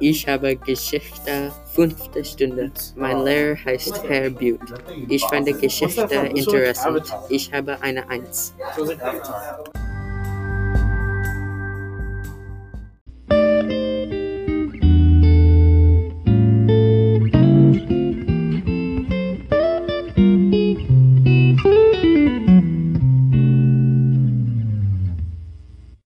Ich habe Geschichte fünfte Stunde. Mein Lehrer heißt Herr Butte. Ich finde Geschichte interessant. Ich habe eine Eins. So.